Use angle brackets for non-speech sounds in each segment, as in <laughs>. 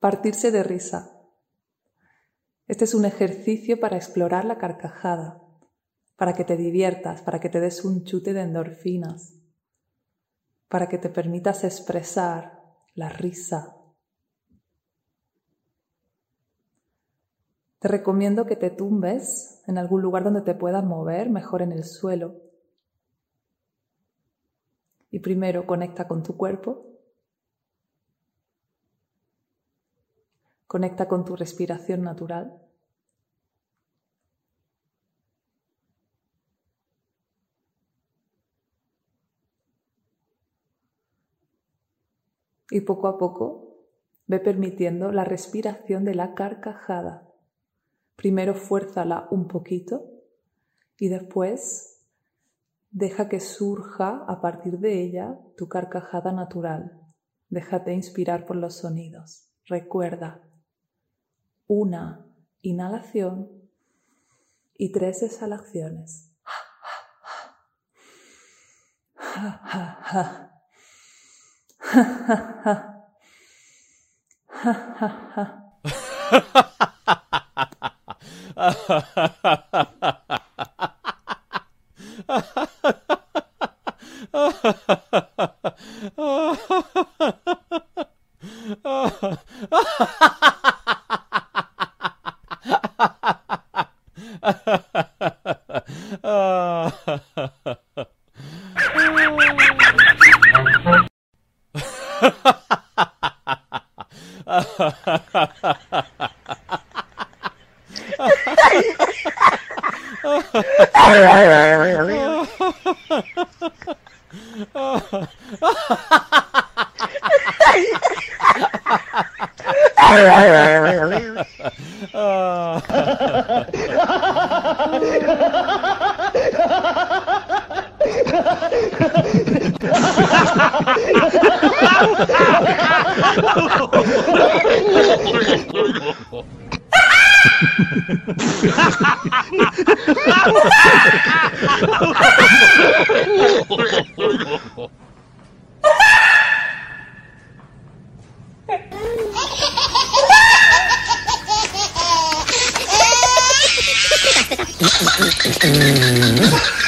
partirse de risa. Este es un ejercicio para explorar la carcajada, para que te diviertas, para que te des un chute de endorfinas, para que te permitas expresar la risa. Te recomiendo que te tumbes en algún lugar donde te puedas mover, mejor en el suelo. Y primero conecta con tu cuerpo Conecta con tu respiración natural. Y poco a poco ve permitiendo la respiración de la carcajada. Primero fuérzala un poquito y después deja que surja a partir de ella tu carcajada natural. Déjate inspirar por los sonidos. Recuerda, una inhalación y tres exhalaciones. <laughs> uh. <laughs> Mm-hmm.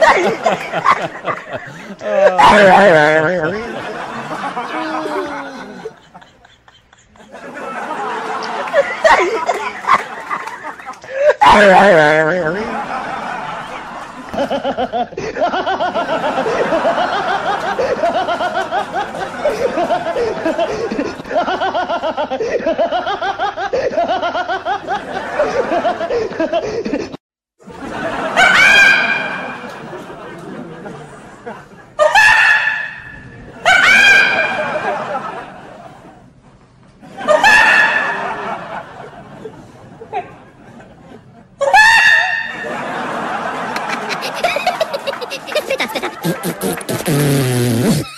Ha ha ha ha ha ha! うん。